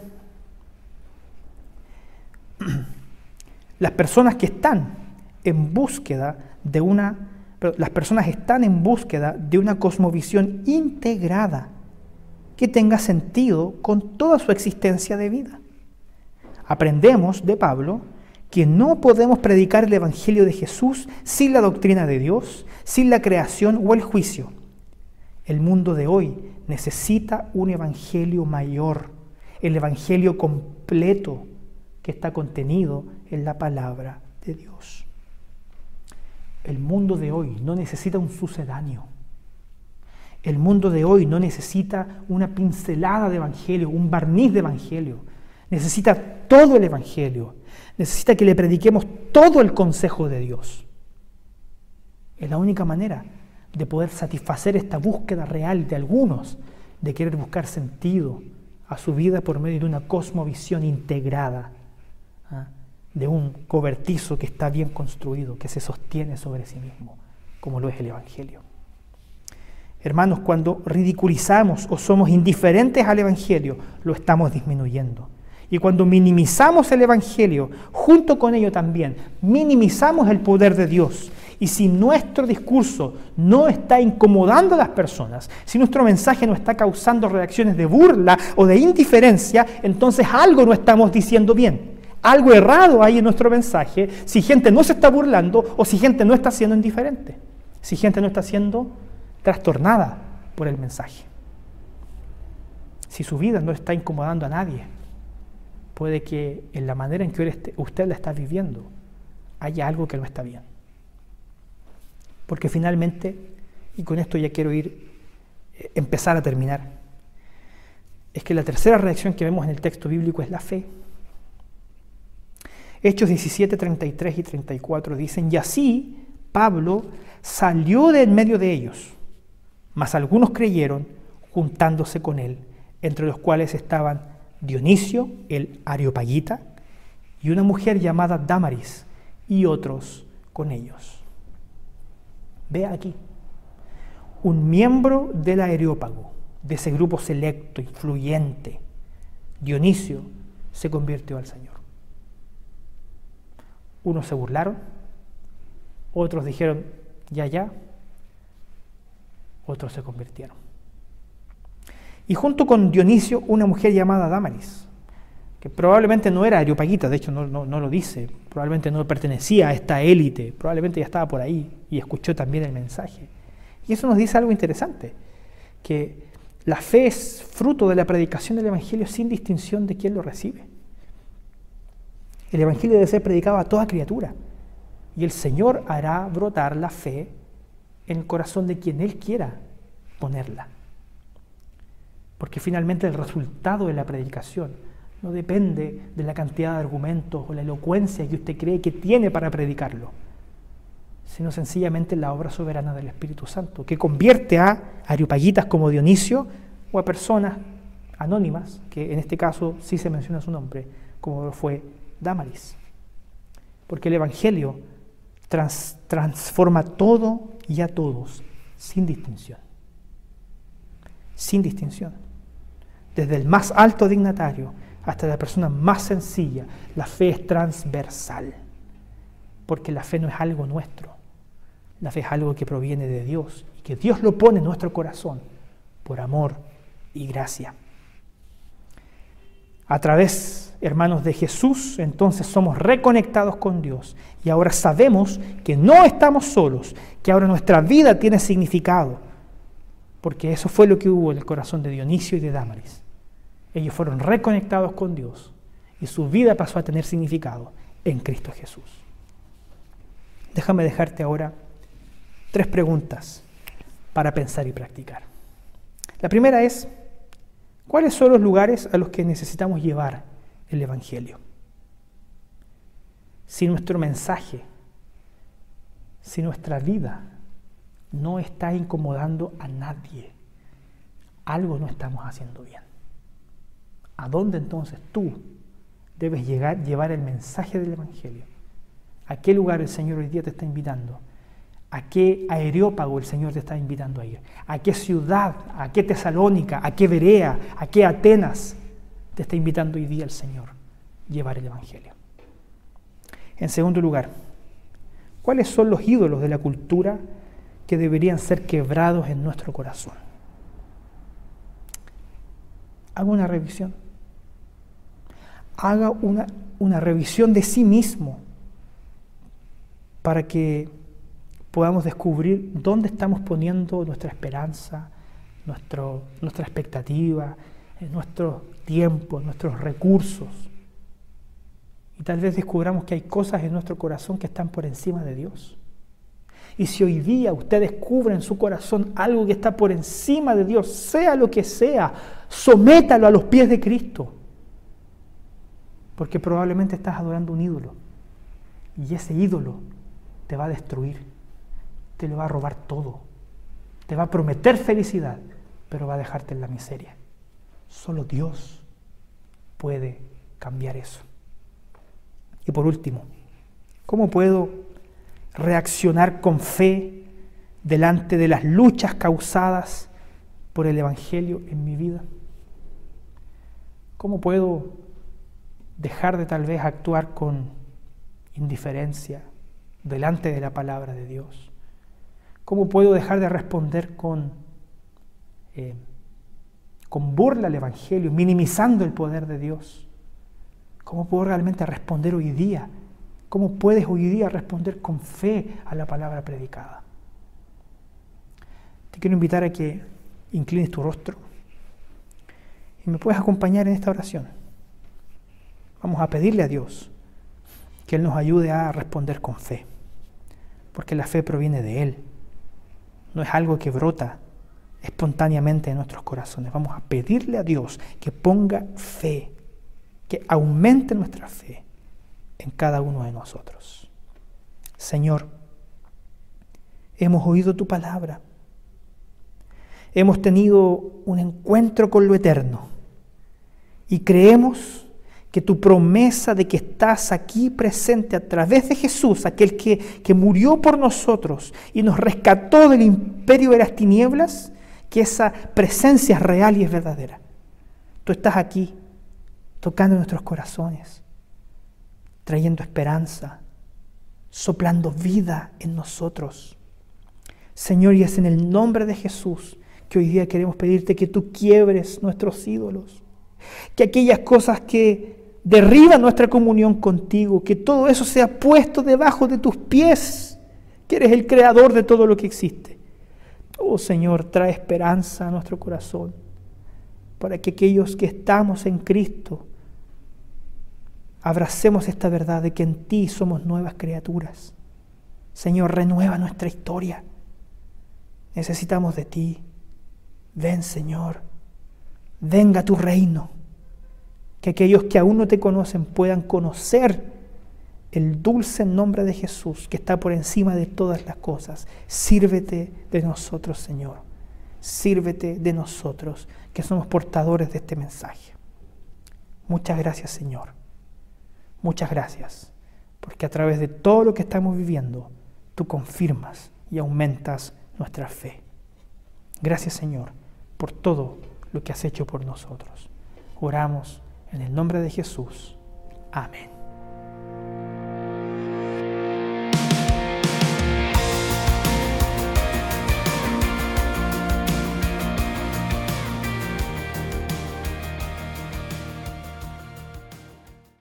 Las personas que están en búsqueda de una, las personas están en búsqueda de una cosmovisión integrada que tenga sentido con toda su existencia de vida. Aprendemos de Pablo que no podemos predicar el Evangelio de Jesús sin la doctrina de Dios, sin la creación o el juicio. El mundo de hoy necesita un Evangelio mayor, el Evangelio completo que está contenido en la palabra de Dios. El mundo de hoy no necesita un sucedáneo. El mundo de hoy no necesita una pincelada de Evangelio, un barniz de Evangelio. Necesita todo el Evangelio necesita que le prediquemos todo el consejo de Dios. Es la única manera de poder satisfacer esta búsqueda real de algunos de querer buscar sentido a su vida por medio de una cosmovisión integrada, ¿ah? de un cobertizo que está bien construido, que se sostiene sobre sí mismo, como lo es el Evangelio. Hermanos, cuando ridiculizamos o somos indiferentes al Evangelio, lo estamos disminuyendo. Y cuando minimizamos el Evangelio, junto con ello también, minimizamos el poder de Dios. Y si nuestro discurso no está incomodando a las personas, si nuestro mensaje no está causando reacciones de burla o de indiferencia, entonces algo no estamos diciendo bien. Algo errado hay en nuestro mensaje si gente no se está burlando o si gente no está siendo indiferente. Si gente no está siendo trastornada por el mensaje. Si su vida no está incomodando a nadie puede que en la manera en que usted la está viviendo haya algo que no está bien. Porque finalmente, y con esto ya quiero ir, eh, empezar a terminar, es que la tercera reacción que vemos en el texto bíblico es la fe. Hechos 17, 33 y 34 dicen, y así Pablo salió de en medio de ellos, mas algunos creyeron juntándose con él, entre los cuales estaban Dionisio, el Areopagita, y una mujer llamada Damaris, y otros con ellos. Vea aquí, un miembro del Areópago, de ese grupo selecto, influyente, Dionisio, se convirtió al Señor. Unos se burlaron, otros dijeron, ya, ya, otros se convirtieron y junto con Dionisio una mujer llamada Damaris, que probablemente no era Areopagita, de hecho no, no, lo dice, probablemente no pertenecía a esta élite, probablemente ya estaba por ahí y escuchó también el mensaje. Y eso nos dice algo interesante, que la fe es fruto de la predicación del Evangelio sin distinción de quién lo recibe. El Evangelio debe ser predicado a toda criatura y el Señor hará brotar la fe en el corazón de quien Él quiera ponerla. Porque finalmente el resultado de la predicación no depende de la cantidad de argumentos o la elocuencia que usted cree que tiene para predicarlo. sino sencillamente la obra soberana del Espíritu Santo, que convierte a areopagitas como Dionisio o a personas anónimas, que en este caso sí se menciona su nombre, como fue Damaris. Porque el Evangelio transforma todo y a todos, sin distinción. Sin distinción. Desde el más alto dignatario hasta la persona más sencilla, la fe es transversal. Porque la fe no es algo nuestro. La fe es algo que proviene de Dios y que Dios lo pone en nuestro corazón por amor y gracia. A través, hermanos, de Jesús, entonces somos reconectados con Dios y ahora sabemos que no estamos solos, que ahora nuestra vida tiene significado, porque eso fue lo que hubo en el corazón de Dionisio y de Dámaris. Ellos fueron reconectados con Dios y su vida pasó a tener significado en Cristo Jesús. Déjame dejarte ahora tres preguntas para pensar y practicar. La primera es, ¿cuáles son los lugares a los que necesitamos llevar el Evangelio? Si nuestro mensaje, si nuestra vida no está incomodando a nadie, algo no estamos haciendo bien. ¿A dónde entonces tú debes llegar, llevar el mensaje del Evangelio? ¿A qué lugar el Señor hoy día te está invitando? ¿A qué aerópago el Señor te está invitando a ir? ¿A qué ciudad? ¿A qué Tesalónica? ¿A qué Berea? ¿A qué Atenas te está invitando hoy día el Señor llevar el Evangelio? En segundo lugar, ¿cuáles son los ídolos de la cultura que deberían ser quebrados en nuestro corazón? Haga una revisión. Haga una, una revisión de sí mismo para que podamos descubrir dónde estamos poniendo nuestra esperanza, nuestro, nuestra expectativa, eh, nuestro tiempo, nuestros recursos. Y tal vez descubramos que hay cosas en nuestro corazón que están por encima de Dios. Y si hoy día usted descubre en su corazón algo que está por encima de Dios, sea lo que sea, sométalo a los pies de Cristo. Porque probablemente estás adorando un ídolo. Y ese ídolo te va a destruir te lo va a robar todo. Te va a prometer felicidad, pero va a dejarte en la miseria. Solo Dios puede cambiar eso. Y por último, ¿cómo puedo reaccionar con fe delante de las luchas causadas por el Evangelio en mi vida? ¿Cómo puedo dejar de tal vez actuar con indiferencia delante de la palabra de Dios? ¿Cómo puedo dejar de responder con, eh, con burla al Evangelio, minimizando el poder de Dios? ¿Cómo puedo realmente responder hoy día? ¿Cómo puedes hoy día responder con fe a la palabra predicada? Te quiero invitar a que inclines tu rostro y me puedes acompañar en esta oración. Vamos a pedirle a Dios que Él nos ayude a responder con fe, porque la fe proviene de Él no es algo que brota espontáneamente en nuestros corazones. Vamos a pedirle a Dios que ponga fe, que aumente nuestra fe en cada uno de nosotros. Señor, hemos oído tu palabra. Hemos tenido un encuentro con lo eterno y creemos que tu promesa de que estás aquí presente a través de Jesús, aquel que, que, murió por nosotros y nos rescató del imperio de las tinieblas, que esa presencia es real y es verdadera. Tú estás aquí tocando nuestros corazones, trayendo esperanza, soplando vida en nosotros. Señor, y es en el nombre de Jesús que hoy día queremos pedirte que tú quiebres nuestros ídolos, que aquellas cosas que derriba nuestra comunión contigo, que todo eso sea puesto debajo de tus pies, que eres el creador de todo lo que existe. Oh Señor, trae esperanza a nuestro corazón, para que aquellos que estamos en Cristo abracemos esta verdad de que en ti somos nuevas criaturas. Señor, renueva nuestra historia. Necesitamos de ti. Ven, Señor. Venga tu reino que aquellos que aún no te conocen puedan conocer el dulce nombre de Jesús, que está por encima de todas las cosas. Sírvete de nosotros, Señor. Sírvete de nosotros, que somos portadores de este mensaje. Muchas gracias, Señor. Muchas gracias, porque a través de todo lo que estamos viviendo, tú confirmas y aumentas nuestra fe. Gracias, Señor, por todo lo que has hecho por nosotros. Oramos en el nombre de Jesús. Amén.